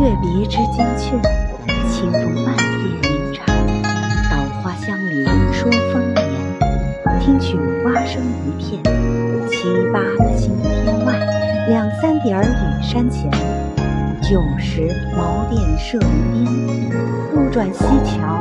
月别枝惊鹊清风半夜鸣蝉稻花香里说丰年听取蛙声一片七八个星天外两三点雨山前旧时茅店社林边路转溪桥